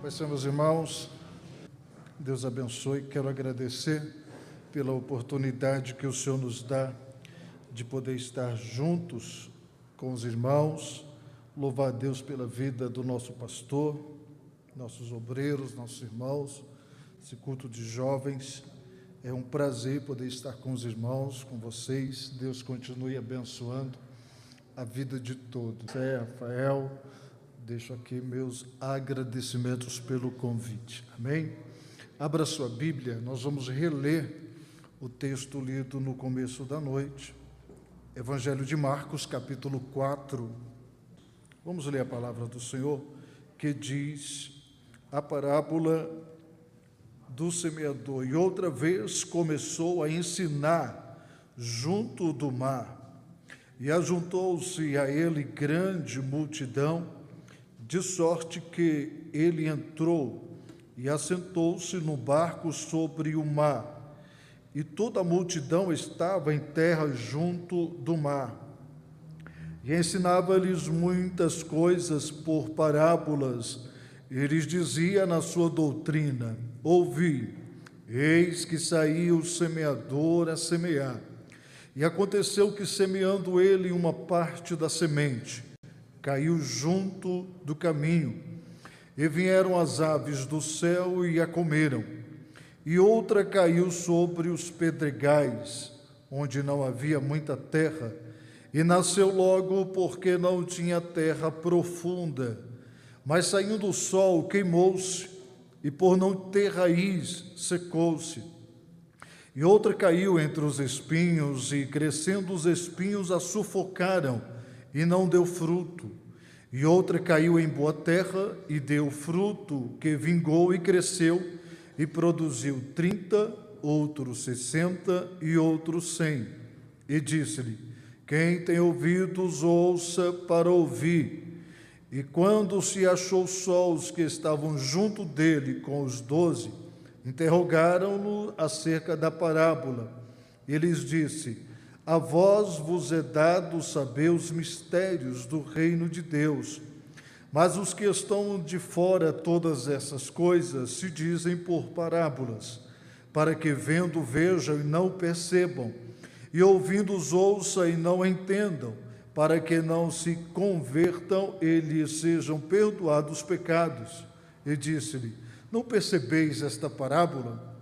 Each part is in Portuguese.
Pai Senhor, meus irmãos, Deus abençoe. Quero agradecer pela oportunidade que o Senhor nos dá de poder estar juntos com os irmãos, louvar a Deus pela vida do nosso pastor, nossos obreiros, nossos irmãos, esse culto de jovens. É um prazer poder estar com os irmãos, com vocês. Deus continue abençoando a vida de todos. É, Rafael, deixo aqui meus agradecimentos pelo convite. Amém? Abra sua Bíblia, nós vamos reler o texto lido no começo da noite. Evangelho de Marcos, capítulo 4. Vamos ler a palavra do Senhor que diz a parábola do semeador. E outra vez começou a ensinar junto do mar. E ajuntou-se a ele grande multidão, de sorte que ele entrou e assentou-se no barco sobre o mar. E toda a multidão estava em terra junto do mar. E ensinava-lhes muitas coisas por parábolas. Eles dizia na sua doutrina: Ouvi, eis que saiu o semeador a semear. E aconteceu que, semeando ele uma parte da semente, caiu junto do caminho, e vieram as aves do céu e a comeram. E outra caiu sobre os pedregais, onde não havia muita terra, e nasceu logo porque não tinha terra profunda. Mas saindo o sol, queimou-se, e por não ter raiz, secou-se. E outra caiu entre os espinhos, e crescendo os espinhos a sufocaram, e não deu fruto. E outra caiu em boa terra, e deu fruto, que vingou e cresceu, e produziu trinta, outros sessenta e outros cem. E disse-lhe: Quem tem ouvidos, ouça para ouvir. E quando se achou só os que estavam junto dele com os doze, Interrogaram-no acerca da parábola. Ele lhes disse: A vós vos é dado saber os mistérios do reino de Deus. Mas os que estão de fora todas essas coisas se dizem por parábolas, para que vendo vejam e não percebam, e ouvindo os ouçam e não entendam, para que não se convertam e lhes sejam perdoados os pecados. E disse-lhe: não percebeis esta parábola?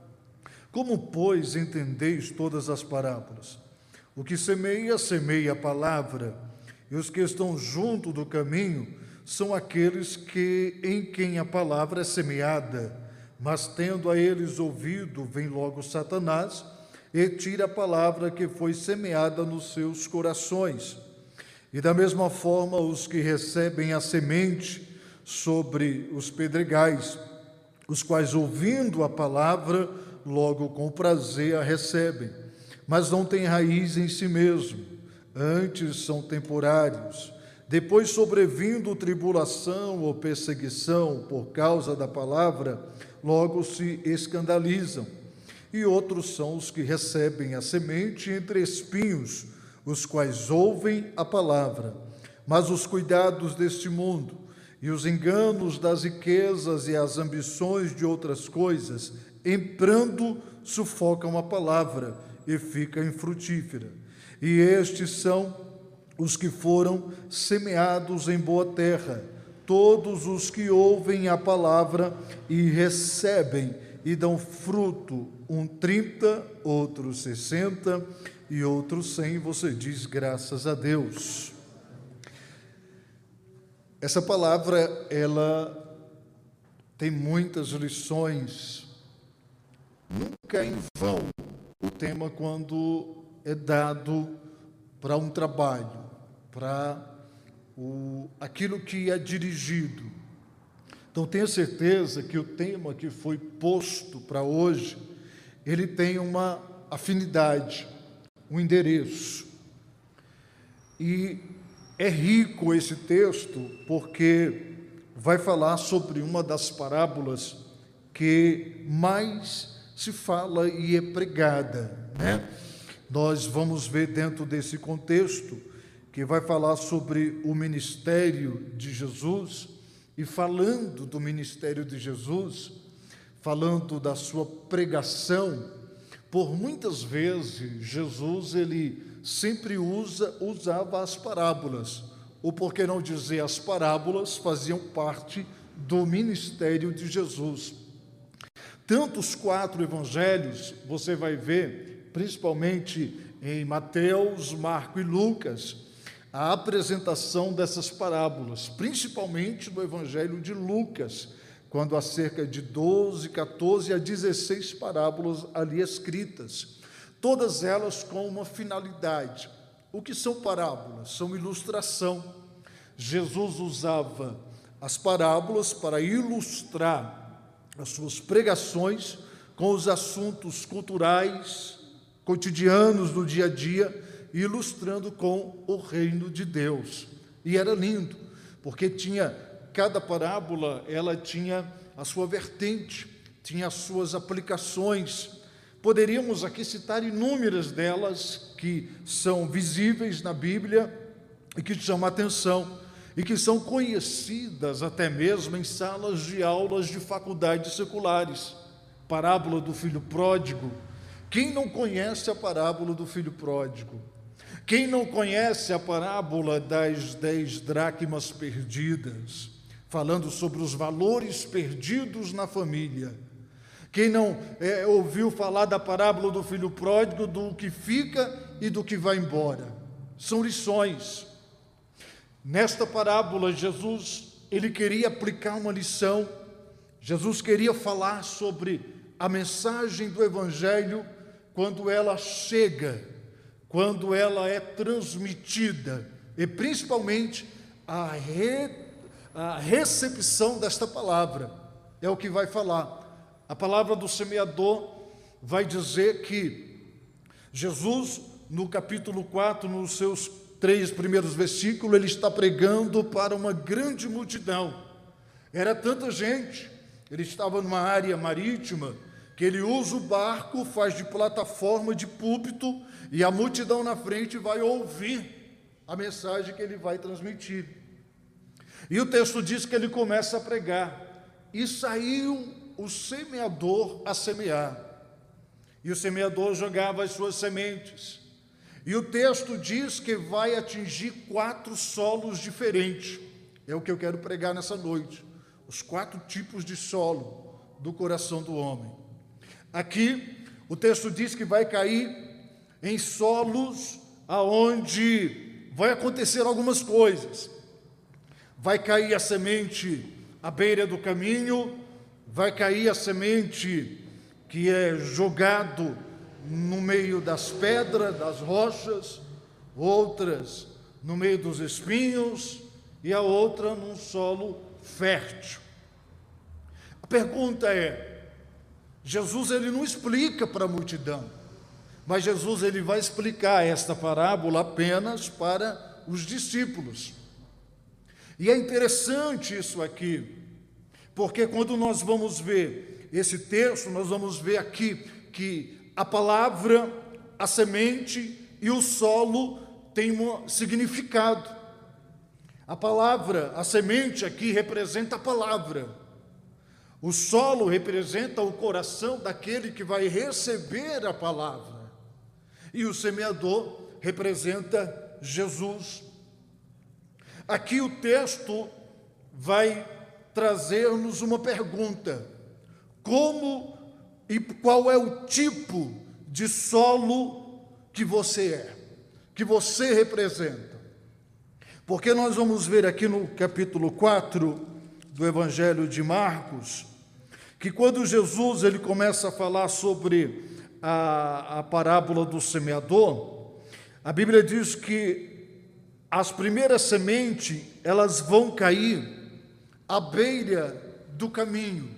Como, pois, entendeis todas as parábolas? O que semeia, semeia a palavra, e os que estão junto do caminho são aqueles que em quem a palavra é semeada, mas tendo a eles ouvido, vem logo Satanás e tira a palavra que foi semeada nos seus corações. E da mesma forma, os que recebem a semente sobre os pedregais, os quais, ouvindo a palavra, logo com prazer a recebem, mas não têm raiz em si mesmo, antes são temporários. Depois, sobrevindo tribulação ou perseguição por causa da palavra, logo se escandalizam. E outros são os que recebem a semente entre espinhos, os quais ouvem a palavra, mas os cuidados deste mundo e os enganos das riquezas e as ambições de outras coisas, emprando, sufocam a palavra e fica infrutífera. E estes são os que foram semeados em boa terra, todos os que ouvem a palavra e recebem e dão fruto, um trinta, outros sessenta e outros cem. Você diz graças a Deus. Essa palavra, ela tem muitas lições. Nunca é em vão o tema quando é dado para um trabalho, para o, aquilo que é dirigido. Então tenha certeza que o tema que foi posto para hoje, ele tem uma afinidade, um endereço. E é rico esse texto porque vai falar sobre uma das parábolas que mais se fala e é pregada, né? Nós vamos ver dentro desse contexto que vai falar sobre o ministério de Jesus e falando do ministério de Jesus, falando da sua pregação, por muitas vezes Jesus ele sempre usa usava as parábolas, ou por que não dizer as parábolas faziam parte do ministério de Jesus. Tantos quatro evangelhos, você vai ver, principalmente em Mateus, Marco e Lucas, a apresentação dessas parábolas, principalmente no Evangelho de Lucas, quando há cerca de 12, 14 a 16 parábolas ali escritas, todas elas com uma finalidade. O que são parábolas? São ilustração. Jesus usava as parábolas para ilustrar as suas pregações com os assuntos culturais, cotidianos do dia a dia ilustrando com o reino de Deus. E era lindo, porque tinha cada parábola, ela tinha a sua vertente, tinha as suas aplicações. Poderíamos aqui citar inúmeras delas que são visíveis na Bíblia e que chamam a atenção e que são conhecidas até mesmo em salas de aulas de faculdades seculares. Parábola do filho pródigo. Quem não conhece a parábola do filho pródigo? Quem não conhece a parábola das dez dracmas perdidas, falando sobre os valores perdidos na família? Quem não é, ouviu falar da parábola do filho pródigo, do que fica e do que vai embora? São lições. Nesta parábola, Jesus ele queria aplicar uma lição. Jesus queria falar sobre a mensagem do Evangelho quando ela chega quando ela é transmitida, e principalmente a, re, a recepção desta palavra, é o que vai falar. A palavra do semeador vai dizer que Jesus, no capítulo 4, nos seus três primeiros versículos, ele está pregando para uma grande multidão. Era tanta gente, ele estava numa área marítima, que ele usa o barco, faz de plataforma, de púlpito, e a multidão na frente vai ouvir a mensagem que ele vai transmitir. E o texto diz que ele começa a pregar, e saiu o semeador a semear. E o semeador jogava as suas sementes. E o texto diz que vai atingir quatro solos diferentes. É o que eu quero pregar nessa noite. Os quatro tipos de solo do coração do homem. Aqui, o texto diz que vai cair em solos aonde vai acontecer algumas coisas. Vai cair a semente à beira do caminho, vai cair a semente que é jogado no meio das pedras, das rochas, outras no meio dos espinhos e a outra num solo fértil. A pergunta é: Jesus ele não explica para a multidão, mas Jesus ele vai explicar esta parábola apenas para os discípulos. E é interessante isso aqui, porque quando nós vamos ver esse texto, nós vamos ver aqui que a palavra, a semente e o solo têm um significado. A palavra, a semente aqui representa a palavra. O solo representa o coração daquele que vai receber a palavra. E o semeador representa Jesus. Aqui o texto vai trazer-nos uma pergunta: como e qual é o tipo de solo que você é, que você representa? Porque nós vamos ver aqui no capítulo 4 do Evangelho de Marcos, que quando Jesus ele começa a falar sobre a, a parábola do semeador, a Bíblia diz que as primeiras sementes elas vão cair à beira do caminho.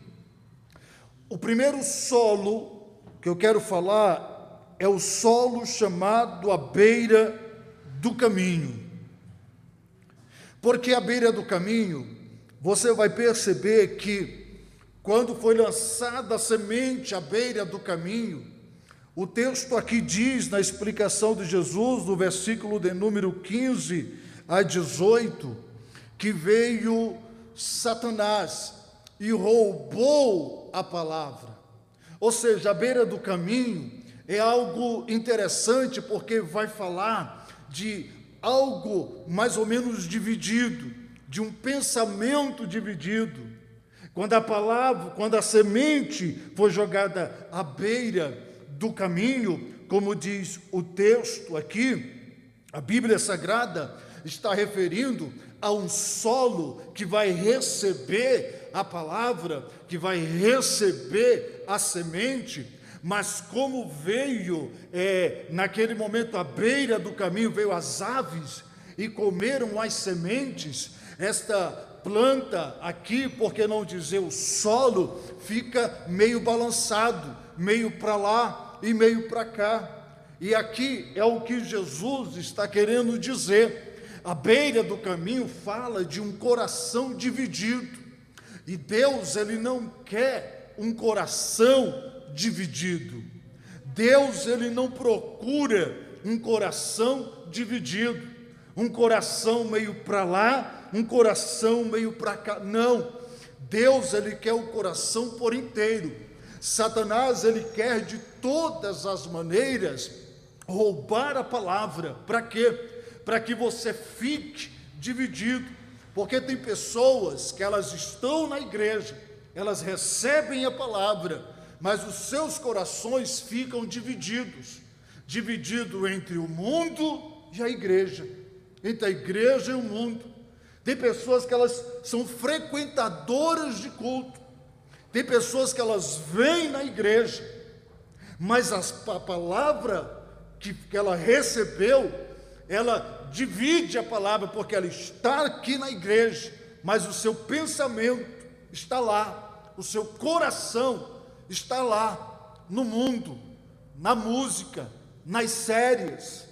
O primeiro solo que eu quero falar é o solo chamado à beira do caminho. Porque à beira do caminho, você vai perceber que quando foi lançada a semente à beira do caminho, o texto aqui diz, na explicação de Jesus, no versículo de número 15 a 18, que veio Satanás e roubou a palavra. Ou seja, a beira do caminho é algo interessante porque vai falar de algo mais ou menos dividido, de um pensamento dividido. Quando a palavra, quando a semente foi jogada à beira do caminho, como diz o texto aqui, a Bíblia Sagrada está referindo a um solo que vai receber a palavra, que vai receber a semente, mas como veio é, naquele momento à beira do caminho, veio as aves e comeram as sementes, esta planta aqui, por que não dizer o solo, fica meio balançado, meio para lá e meio para cá. E aqui é o que Jesus está querendo dizer. A beira do caminho fala de um coração dividido. E Deus, ele não quer um coração dividido. Deus ele não procura um coração dividido, um coração meio para lá, um coração meio para cá. Não. Deus ele quer o coração por inteiro. Satanás ele quer de todas as maneiras roubar a palavra. Para quê? Para que você fique dividido. Porque tem pessoas que elas estão na igreja, elas recebem a palavra, mas os seus corações ficam divididos dividido entre o mundo e a igreja, entre a igreja e o mundo. Tem pessoas que elas são frequentadoras de culto, tem pessoas que elas vêm na igreja, mas a palavra que, ela recebeu, ela divide a palavra, porque ela está aqui na igreja, mas o seu pensamento está lá, o seu coração está lá, no mundo, na música, nas séries.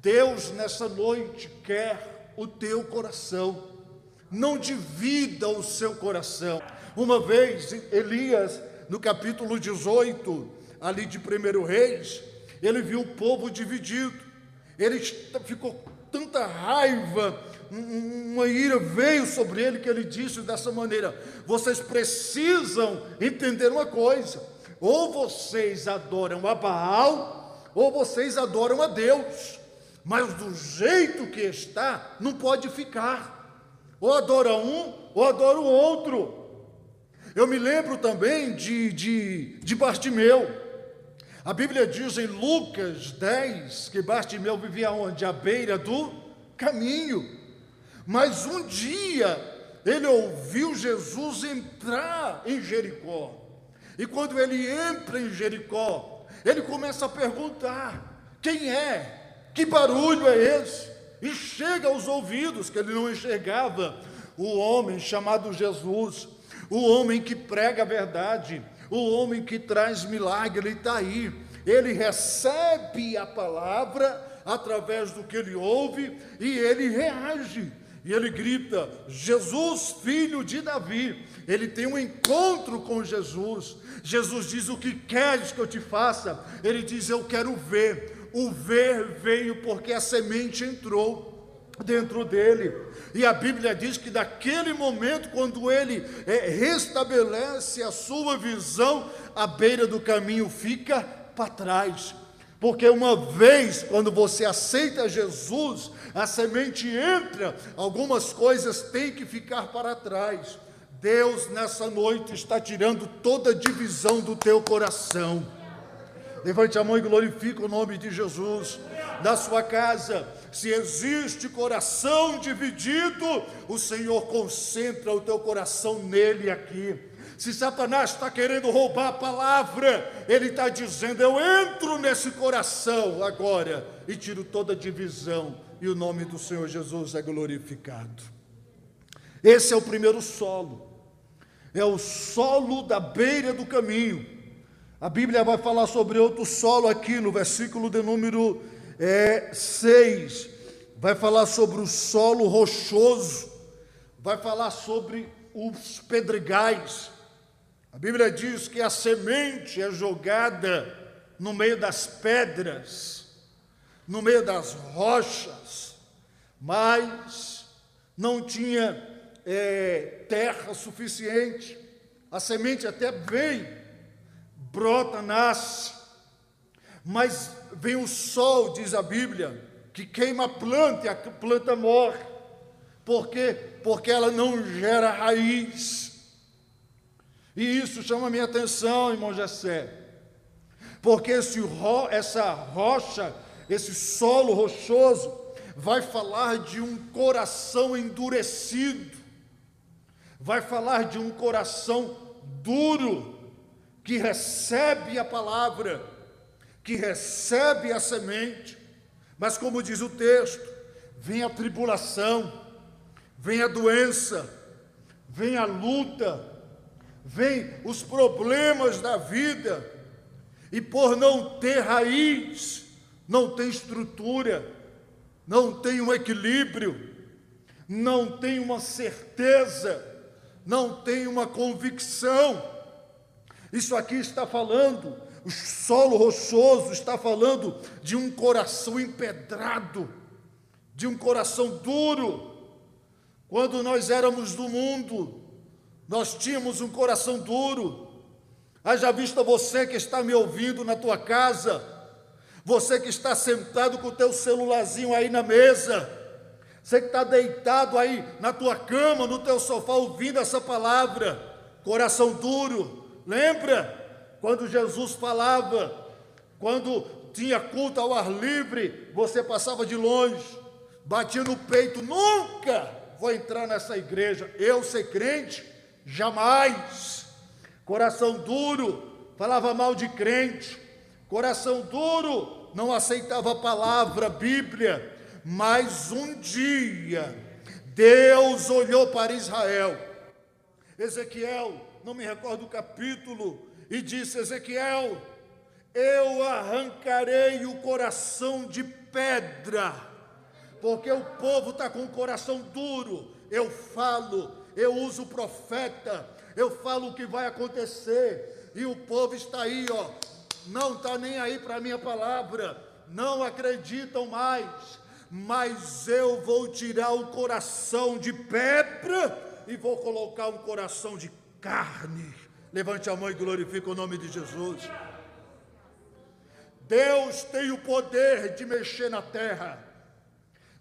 Deus nessa noite quer o teu coração. Não divida o seu coração. Uma vez, Elias, no capítulo 18, ali de 1 Reis, ele viu o povo dividido. Ele ficou tanta raiva, uma ira veio sobre ele que ele disse dessa maneira: vocês precisam entender uma coisa, ou vocês adoram a Baal, ou vocês adoram a Deus, mas do jeito que está, não pode ficar, ou adora um, ou adora o outro. Eu me lembro também de, de, de Bartimeu. A Bíblia diz em Lucas 10 que Bartimeu vivia onde? À beira do caminho. Mas um dia ele ouviu Jesus entrar em Jericó. E quando ele entra em Jericó, ele começa a perguntar: quem é? Que barulho é esse? E chega aos ouvidos que ele não enxergava o homem chamado Jesus, o homem que prega a verdade, o homem que traz milagre, ele está aí. Ele recebe a palavra através do que ele ouve e ele reage. E ele grita: Jesus, filho de Davi. Ele tem um encontro com Jesus. Jesus diz: O que queres que eu te faça? Ele diz: Eu quero ver. O ver veio porque a semente entrou dentro dele. E a Bíblia diz que daquele momento, quando ele é, restabelece a sua visão, a beira do caminho fica para trás. Porque uma vez, quando você aceita Jesus, a semente entra, algumas coisas têm que ficar para trás. Deus, nessa noite, está tirando toda divisão do teu coração. Levante a mão e glorifique o nome de Jesus. Na sua casa, se existe coração dividido, o Senhor concentra o teu coração nele aqui. Se Satanás está querendo roubar a palavra, ele está dizendo: Eu entro nesse coração agora e tiro toda divisão, e o nome do Senhor Jesus é glorificado. Esse é o primeiro solo, é o solo da beira do caminho. A Bíblia vai falar sobre outro solo aqui no versículo de número é, 6. Vai falar sobre o solo rochoso, vai falar sobre os pedregais. A Bíblia diz que a semente é jogada no meio das pedras, no meio das rochas, mas não tinha é, terra suficiente, a semente até vem, brota, nasce, mas vem o sol, diz a Bíblia, que queima a planta e a planta morre. Por quê? Porque ela não gera raiz. E isso chama a minha atenção, irmão Jessé. Porque esse ro, essa rocha, esse solo rochoso, vai falar de um coração endurecido, vai falar de um coração duro, que recebe a palavra, que recebe a semente, mas como diz o texto, vem a tribulação, vem a doença, vem a luta, vem os problemas da vida, e por não ter raiz, não tem estrutura, não tem um equilíbrio, não tem uma certeza, não tem uma convicção. Isso aqui está falando, o solo rochoso está falando de um coração empedrado, de um coração duro. Quando nós éramos do mundo, nós tínhamos um coração duro. Haja vista você que está me ouvindo na tua casa, você que está sentado com o teu celularzinho aí na mesa, você que está deitado aí na tua cama, no teu sofá, ouvindo essa palavra, coração duro, lembra quando Jesus falava, quando tinha culto ao ar livre, você passava de longe, batia no peito, nunca vou entrar nessa igreja, eu ser crente, jamais. Coração duro, falava mal de crente, coração duro, não aceitava a palavra, Bíblia, mas um dia Deus olhou para Israel. Ezequiel, não me recordo o capítulo, e disse: Ezequiel, eu arrancarei o coração de pedra, porque o povo está com o coração duro. Eu falo, eu uso o profeta, eu falo o que vai acontecer, e o povo está aí, ó, não está nem aí para a minha palavra, não acreditam mais, mas eu vou tirar o coração de pedra e vou colocar um coração de carne. Levante a mão e glorifique o nome de Jesus. Deus tem o poder de mexer na terra.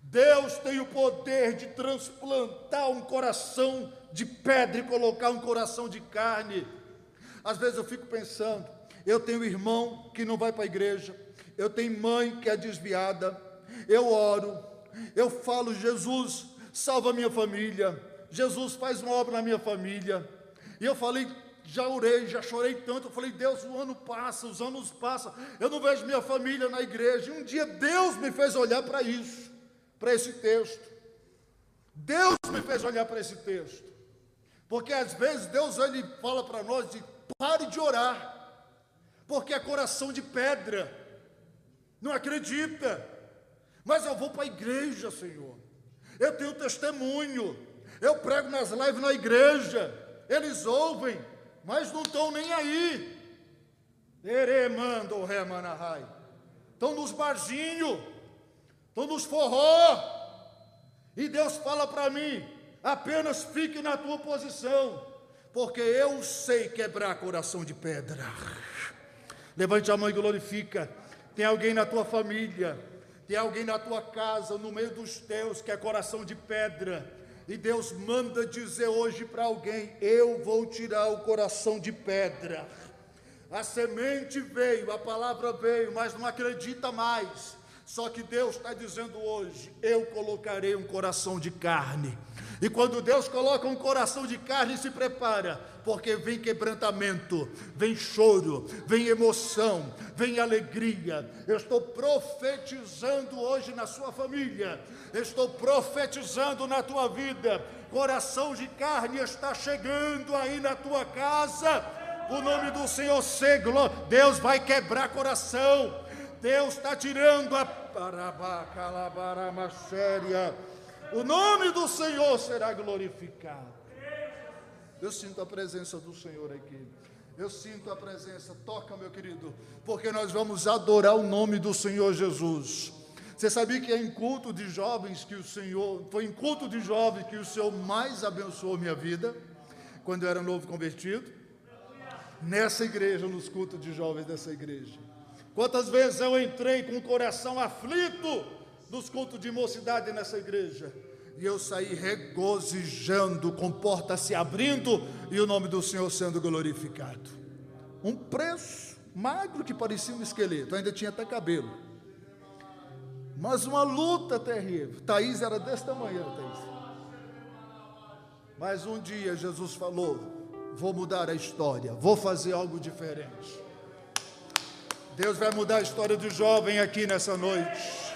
Deus tem o poder de transplantar um coração de pedra e colocar um coração de carne. Às vezes eu fico pensando, eu tenho irmão que não vai para a igreja. Eu tenho mãe que é desviada. Eu oro. Eu falo, Jesus, salva minha família. Jesus faz uma obra na minha família. E eu falei, já orei, já chorei tanto. Eu falei, Deus, o ano passa, os anos passam. Eu não vejo minha família na igreja. E um dia Deus me fez olhar para isso, para esse texto. Deus me fez olhar para esse texto. Porque às vezes Deus ele fala para nós de pare de orar porque é coração de pedra, não acredita. Mas eu vou para a igreja, Senhor. Eu tenho testemunho. Eu prego nas lives na igreja. Eles ouvem, mas não estão nem aí. Eremando remanahai. Estão nos barzinhos, estão nos forró. E Deus fala para mim: apenas fique na tua posição, porque eu sei quebrar coração de pedra. Levante a mão e glorifica. Tem alguém na tua família, tem alguém na tua casa, no meio dos teus, que é coração de pedra. E Deus manda dizer hoje para alguém: Eu vou tirar o coração de pedra. A semente veio, a palavra veio, mas não acredita mais. Só que Deus está dizendo hoje: Eu colocarei um coração de carne. E quando Deus coloca um coração de carne, se prepara, porque vem quebrantamento, vem choro, vem emoção, vem alegria. Eu estou profetizando hoje na sua família, estou profetizando na tua vida. Coração de carne está chegando aí na tua casa. O nome do Senhor seglo, Deus vai quebrar coração. Deus está tirando a séria o nome do Senhor será glorificado. Eu sinto a presença do Senhor aqui. Eu sinto a presença. Toca, meu querido, porque nós vamos adorar o nome do Senhor Jesus. Você sabia que é em culto de jovens que o Senhor, foi em culto de jovens que o Senhor mais abençoou minha vida, quando eu era novo convertido? Nessa igreja, nos cultos de jovens dessa igreja. Quantas vezes eu entrei com o coração aflito nos cultos de mocidade nessa igreja? E eu saí regozijando, com portas se abrindo e o nome do Senhor sendo glorificado. Um preço magro que parecia um esqueleto, ainda tinha até cabelo mas uma luta terrível. Thaís era desse tamanho, Thaís. Mas um dia Jesus falou: Vou mudar a história, vou fazer algo diferente. Deus vai mudar a história do jovem aqui nessa noite.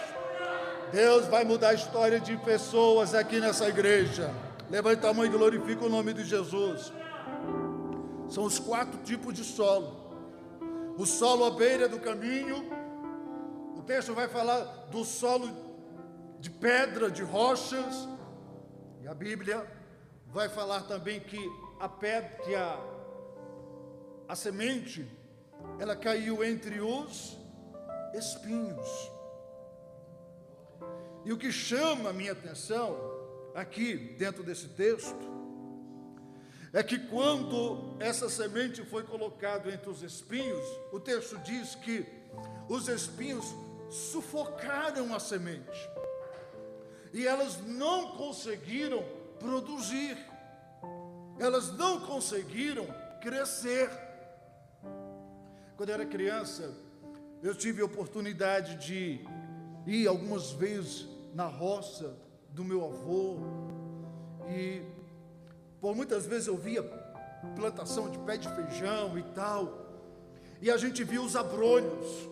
Deus vai mudar a história de pessoas aqui nessa igreja. Levanta a mão e glorifica o nome de Jesus. São os quatro tipos de solo: o solo à beira do caminho, o texto vai falar do solo de pedra, de rochas, e a Bíblia vai falar também que a pedra, que a, a semente, ela caiu entre os espinhos. E o que chama a minha atenção aqui dentro desse texto é que quando essa semente foi colocada entre os espinhos, o texto diz que os espinhos sufocaram a semente. E elas não conseguiram produzir. Elas não conseguiram crescer. Quando eu era criança, eu tive a oportunidade de ir algumas vezes na roça do meu avô e por muitas vezes eu via plantação de pé de feijão e tal. E a gente via os abrolhos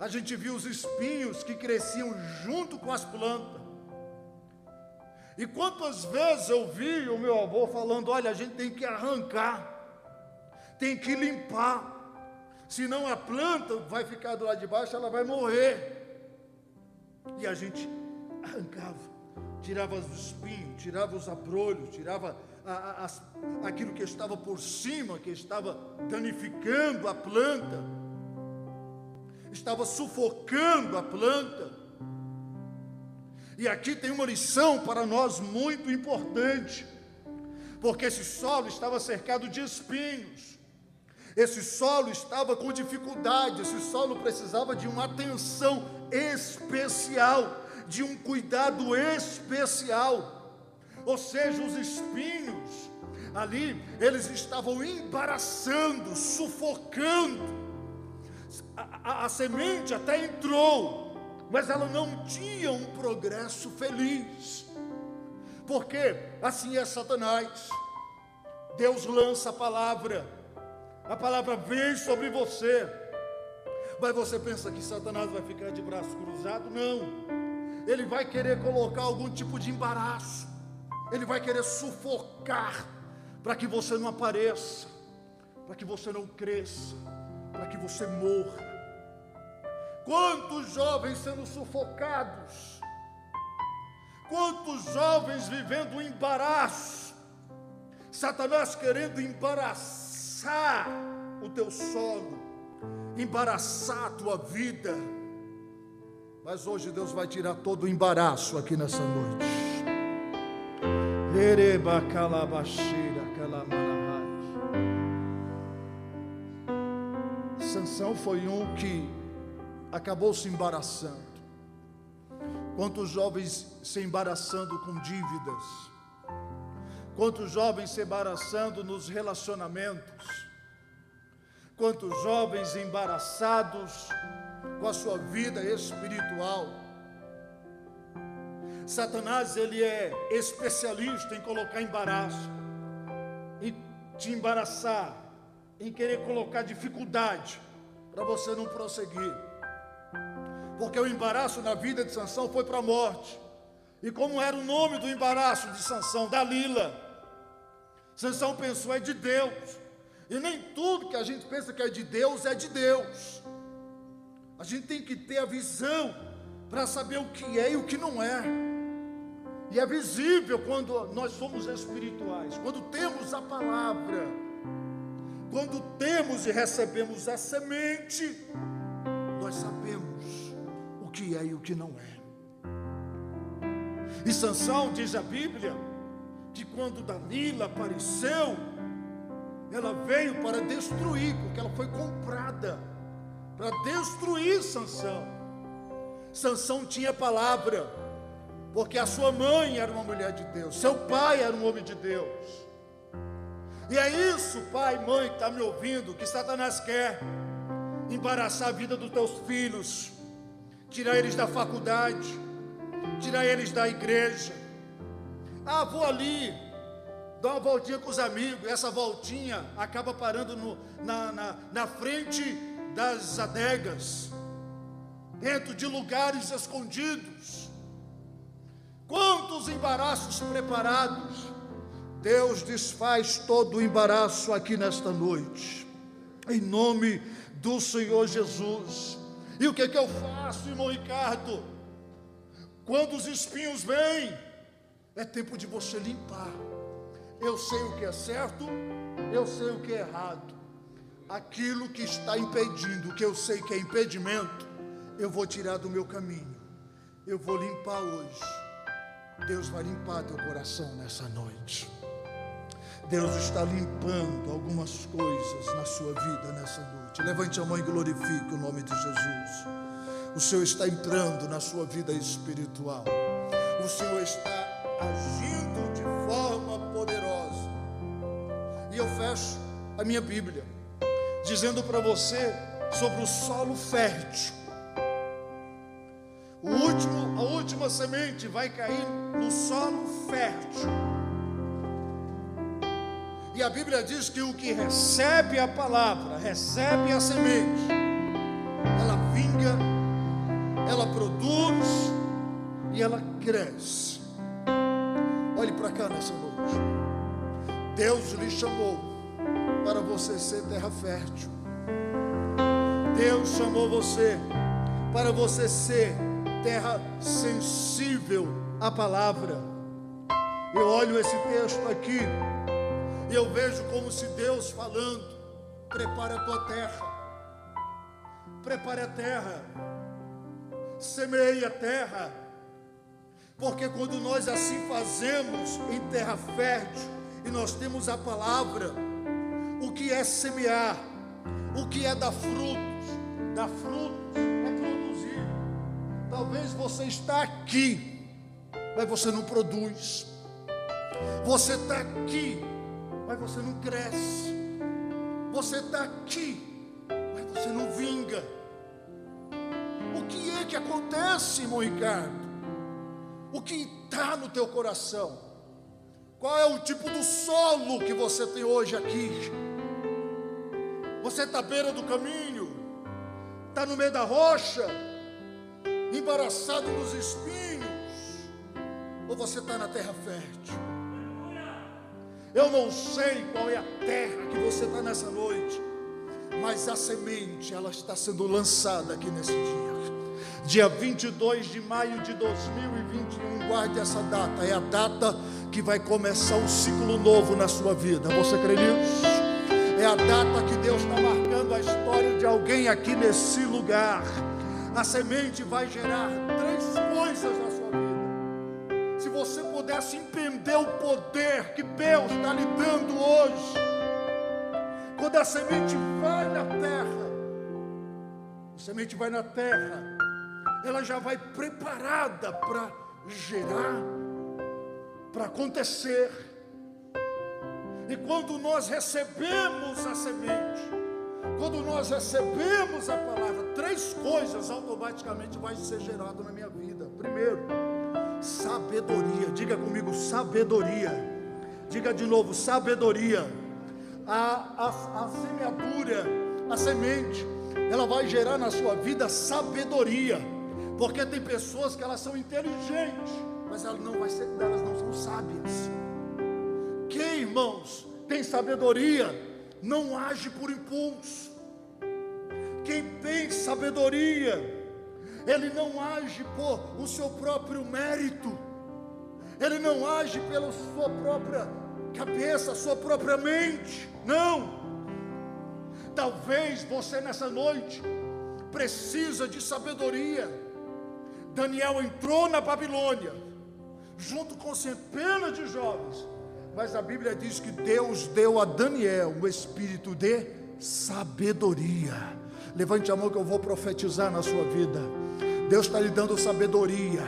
a gente viu os espinhos que cresciam junto com as plantas. E quantas vezes eu vi o meu avô falando: olha, a gente tem que arrancar, tem que limpar, senão a planta vai ficar do lado de baixo, ela vai morrer. E a gente arrancava, tirava os espinhos, tirava os abrolhos, tirava a, a, a, aquilo que estava por cima, que estava danificando a planta estava sufocando a planta. E aqui tem uma lição para nós muito importante, porque esse solo estava cercado de espinhos, esse solo estava com dificuldade, esse solo precisava de uma atenção especial, de um cuidado especial. Ou seja, os espinhos ali, eles estavam embaraçando, sufocando a, a, semente até entrou, mas ela não tinha um progresso feliz. Porque assim é Satanás. Deus lança a palavra, a palavra vem sobre você, mas você pensa que Satanás vai ficar de braço cruzado? Não, ele vai querer colocar algum tipo de embaraço, ele vai querer sufocar, para que você não apareça, para que você não cresça, para que você morra. Quantos jovens sendo sufocados, quantos jovens vivendo o embaraço, Satanás querendo embaraçar o teu solo, embaraçar a tua vida. Mas hoje Deus vai tirar todo o embaraço aqui nessa noite. Ereba calabaxira, Sansão foi um que acabou se embaraçando. Quantos jovens se embaraçando com dívidas, quantos jovens se embaraçando nos relacionamentos, quantos jovens embaraçados com a sua vida espiritual. Satanás ele é especialista em colocar embaraço, em te embaraçar, em querer colocar dificuldade para você não prosseguir porque o embaraço na vida de Sansão foi para a morte. E como era o nome do embaraço de Sansão? Dalila. Sansão pensou, é de Deus. E nem tudo que a gente pensa que é de Deus é de Deus. A gente tem que ter a visão para saber o que é e o que não é. E é visível quando nós somos espirituais, quando temos a palavra, quando temos e recebemos a semente, nós sabemos que que é e o que não é. E Sansão diz a Bíblia que quando Dalila apareceu, ela veio para destruir, porque ela foi comprada para destruir Sansão. Sansão tinha palavra, porque a sua mãe era uma mulher de Deus, seu pai era um homem de Deus. E é isso, pai, mãe, que está me ouvindo, que Satanás quer embaraçar a vida dos teus filhos, tirar eles da faculdade, tirar eles da igreja. Ah, vou ali, dar uma voltinha com os amigos, essa voltinha acaba parando no, na, na, na frente das adegas, dentro de lugares escondidos. Quantos embaraços preparados, Deus desfaz todo o embaraço aqui nesta noite, em nome do Senhor Jesus. E o que, é que eu faço, irmão Ricardo? Quando os espinhos vêm, é tempo de você limpar. Eu sei o que é certo, eu sei o que é errado. Aquilo que está impedindo, que eu sei que é impedimento, eu vou tirar do meu caminho. Eu vou limpar hoje. Deus vai limpar teu coração nessa noite. Deus está limpando algumas coisas na sua vida nessa noite. Levante a mão e glorifique o nome de Jesus. O Senhor está entrando na sua vida espiritual. O Senhor está agindo de forma poderosa. E eu fecho a minha Bíblia dizendo para você sobre o solo fértil. O último, a última semente vai cair no solo fértil. E a Bíblia diz que o que recebe a palavra, recebe a semente, ela vinga, ela produz e ela cresce. Olhe para cá nessa noite. Deus lhe chamou para você ser terra fértil. Deus chamou você para você ser terra sensível à palavra. Eu olho esse texto aqui e eu vejo como se Deus falando: prepare a tua terra, prepare a terra, semeie a terra, porque quando nós assim fazemos em terra fértil e nós temos a palavra, o que é semear, o que é dar frutos, dar frutos é produzir. Talvez você está aqui, mas você não produz. Você está aqui, mas você não cresce. Você está aqui, mas você não vinga. O que é que acontece, irmão Ricardo? O que está no teu coração? Qual é o tipo do solo que você tem hoje aqui? Você está à beira do caminho, está no meio da rocha, embaraçado nos espinhos, ou você está na terra fértil? Eu não sei qual é a terra que você está nessa noite, mas a semente, ela está sendo lançada aqui nesse dia. Dia 22 de maio de 2021, guarde essa data, é a data que vai começar um ciclo novo na sua vida. Você crê nisso? É a data que Deus está marcando a história de alguém aqui nesse lugar. A semente vai gerar três coisas na sua vida. Se você pudesse entender o poder que Deus está lhe dando hoje, quando a semente vai na terra, a semente vai na terra, ela já vai preparada para gerar, para acontecer. E quando nós recebemos a semente, quando nós recebemos a palavra, três coisas automaticamente vai ser gerado na minha vida. Primeiro, sabedoria. Diga comigo, sabedoria. Diga de novo, sabedoria. A, a, a semeadura, a semente, ela vai gerar na sua vida sabedoria. Porque tem pessoas que elas são inteligentes, mas elas não, ser, elas não são sábias. Quem, irmãos, tem sabedoria, não age por impulso. Quem tem sabedoria, ele não age por o seu próprio mérito, ele não age pela sua própria cabeça, sua própria mente, não. Talvez você nessa noite precisa de sabedoria, Daniel entrou na Babilônia, junto com centenas de jovens, mas a Bíblia diz que Deus deu a Daniel o espírito de sabedoria. Levante a mão que eu vou profetizar na sua vida. Deus está lhe dando sabedoria,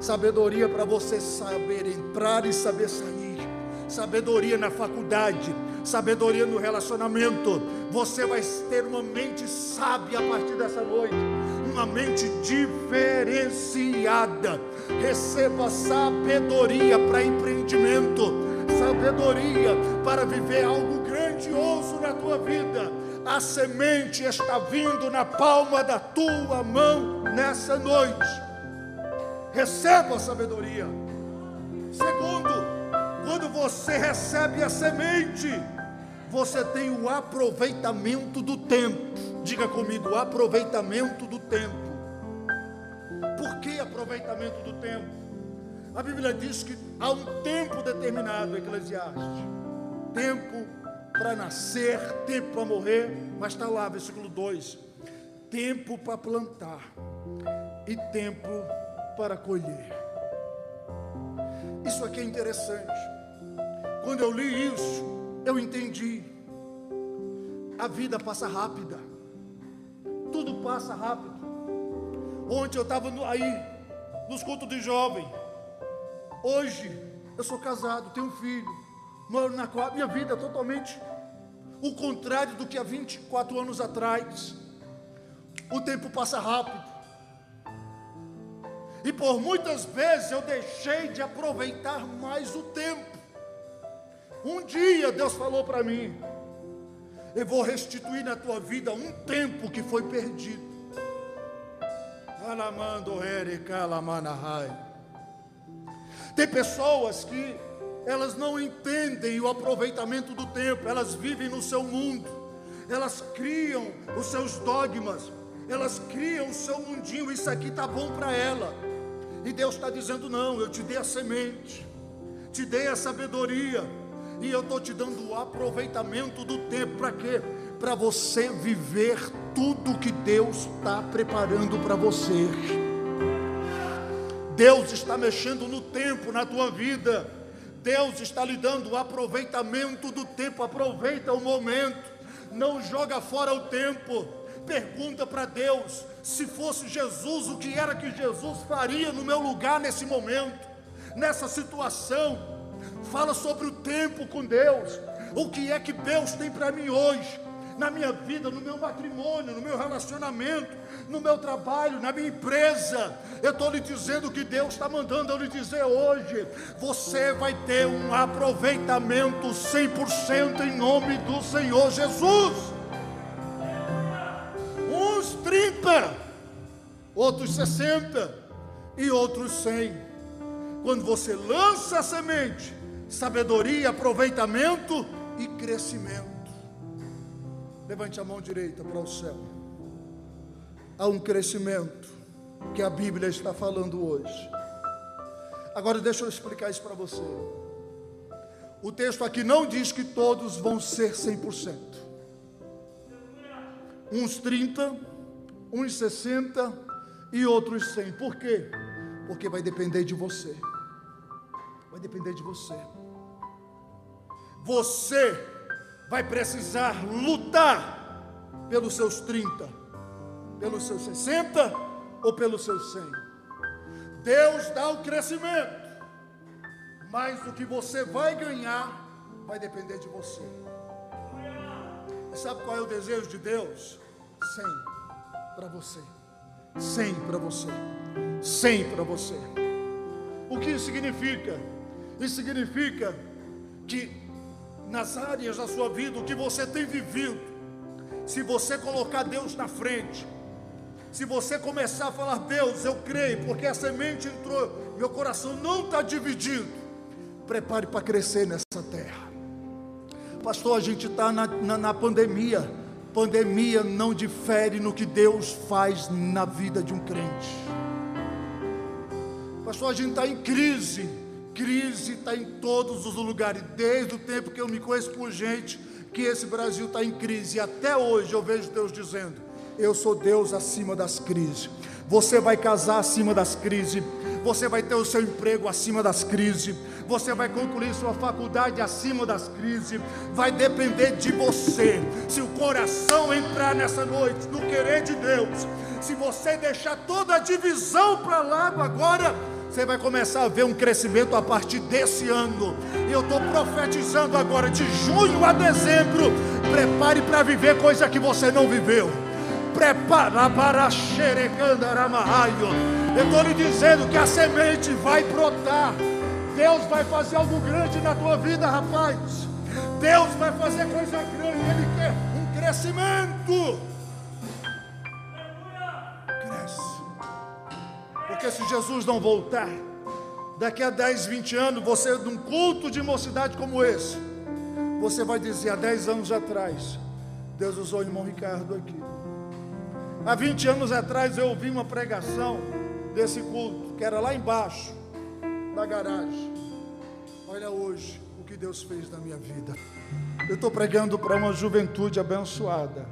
sabedoria para você saber entrar e saber sair, sabedoria na faculdade, sabedoria no relacionamento. Você vai ter uma mente sábia a partir dessa noite, uma mente diferenciada. Receba sabedoria para empreendimento, sabedoria para viver algo grandioso na tua vida. A semente está vindo na palma da tua mão nessa noite. Receba a sabedoria. Segundo, quando você recebe a semente, você tem o aproveitamento do tempo. Diga comigo, aproveitamento do tempo. Por que aproveitamento do tempo? A Bíblia diz que há um tempo determinado, Eclesiastes. Tempo para nascer, tempo para morrer, mas está lá, versículo 2: tempo para plantar e tempo para colher. Isso aqui é interessante. Quando eu li isso, eu entendi. A vida passa rápida. Tudo passa rápido. Ontem eu estava aí, nos cultos de jovem. Hoje, eu sou casado, tenho um filho. Moro na. Minha vida é totalmente o contrário do que há 24 anos atrás. O tempo passa rápido. E por muitas vezes eu deixei de aproveitar mais o tempo. Um dia Deus falou para mim: Eu vou restituir na tua vida um tempo que foi perdido. Tem pessoas que elas não entendem o aproveitamento do tempo, elas vivem no seu mundo, elas criam os seus dogmas, elas criam o seu mundinho, isso aqui está bom para ela. E Deus está dizendo: não, eu te dei a semente, te dei a sabedoria, e eu estou te dando o aproveitamento do tempo. Para quê? Para você viver tudo que Deus está preparando para você. Deus está mexendo no tempo, na tua vida. Deus está lhe dando o aproveitamento do tempo. Aproveita o momento. Não joga fora o tempo. Pergunta para Deus: se fosse Jesus, o que era que Jesus faria no meu lugar nesse momento, nessa situação? Fala sobre o tempo com Deus. O que é que Deus tem para mim hoje? Na minha vida, no meu matrimônio, no meu relacionamento, no meu trabalho, na minha empresa. Eu estou lhe dizendo que Deus está mandando eu lhe dizer hoje. Você vai ter um aproveitamento 100% em nome do Senhor Jesus. Uns 30, outros 60 e outros 100. Quando você lança a semente, sabedoria, aproveitamento e crescimento. Levante a mão direita para o céu. Há um crescimento que a Bíblia está falando hoje. Agora deixa eu explicar isso para você. O texto aqui não diz que todos vão ser 100%. Uns 30, uns 60 e outros 100. Por quê? Porque vai depender de você. Vai depender de você você vai precisar lutar pelos seus 30, pelos seus 60 ou pelos seus 100. Deus dá o crescimento, mas o que você vai ganhar vai depender de você. E sabe qual é o desejo de Deus? 100 para você. 100 para você. 100 para você. O que isso significa? Isso significa que nas áreas da sua vida, o que você tem vivido, se você colocar Deus na frente, se você começar a falar, Deus, eu creio, porque a semente entrou, meu coração não está dividido, prepare para crescer nessa terra. Pastor, a gente está na, na, na pandemia, pandemia não difere no que Deus faz na vida de um crente. Pastor, a gente está em crise, Crise está em todos os lugares, desde o tempo que eu me conheço por gente, que esse Brasil está em crise. E até hoje eu vejo Deus dizendo: Eu sou Deus acima das crises. Você vai casar acima das crises. Você vai ter o seu emprego acima das crises. Você vai concluir sua faculdade acima das crises. Vai depender de você. Se o coração entrar nessa noite no querer de Deus, se você deixar toda a divisão para lá agora, você vai começar a ver um crescimento a partir desse ano. Eu estou profetizando agora, de junho a dezembro. Prepare para viver coisa que você não viveu. Prepara para xerecandaramaio. Eu estou lhe dizendo que a semente vai brotar. Deus vai fazer algo grande na tua vida, rapaz. Deus vai fazer coisa grande. Ele quer um crescimento. Porque se Jesus não voltar, daqui a 10, 20 anos, você num culto de mocidade como esse, você vai dizer, há 10 anos atrás, Deus usou o irmão Ricardo aqui. Há 20 anos atrás eu ouvi uma pregação desse culto, que era lá embaixo, da garagem. Olha hoje o que Deus fez na minha vida. Eu estou pregando para uma juventude abençoada.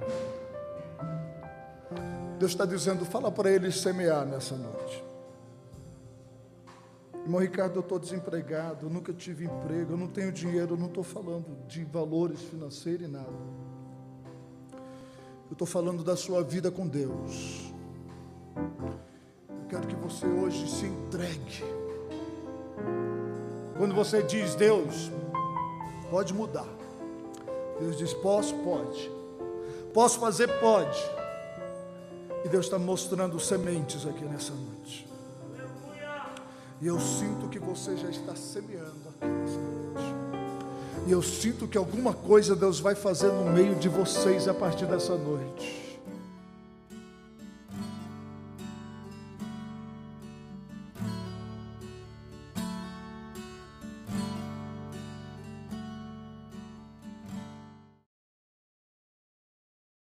Deus está dizendo, fala para eles semear nessa noite. Irmão Ricardo, eu estou desempregado, eu nunca tive emprego, eu não tenho dinheiro, eu não estou falando de valores financeiros e nada. Eu estou falando da sua vida com Deus. Eu quero que você hoje se entregue. Quando você diz, Deus, pode mudar. Deus diz, posso? Pode. Posso fazer? Pode. E Deus está mostrando sementes aqui nessa noite. E eu sinto que você já está semeando aqui nessa noite. E eu sinto que alguma coisa Deus vai fazer no meio de vocês a partir dessa noite.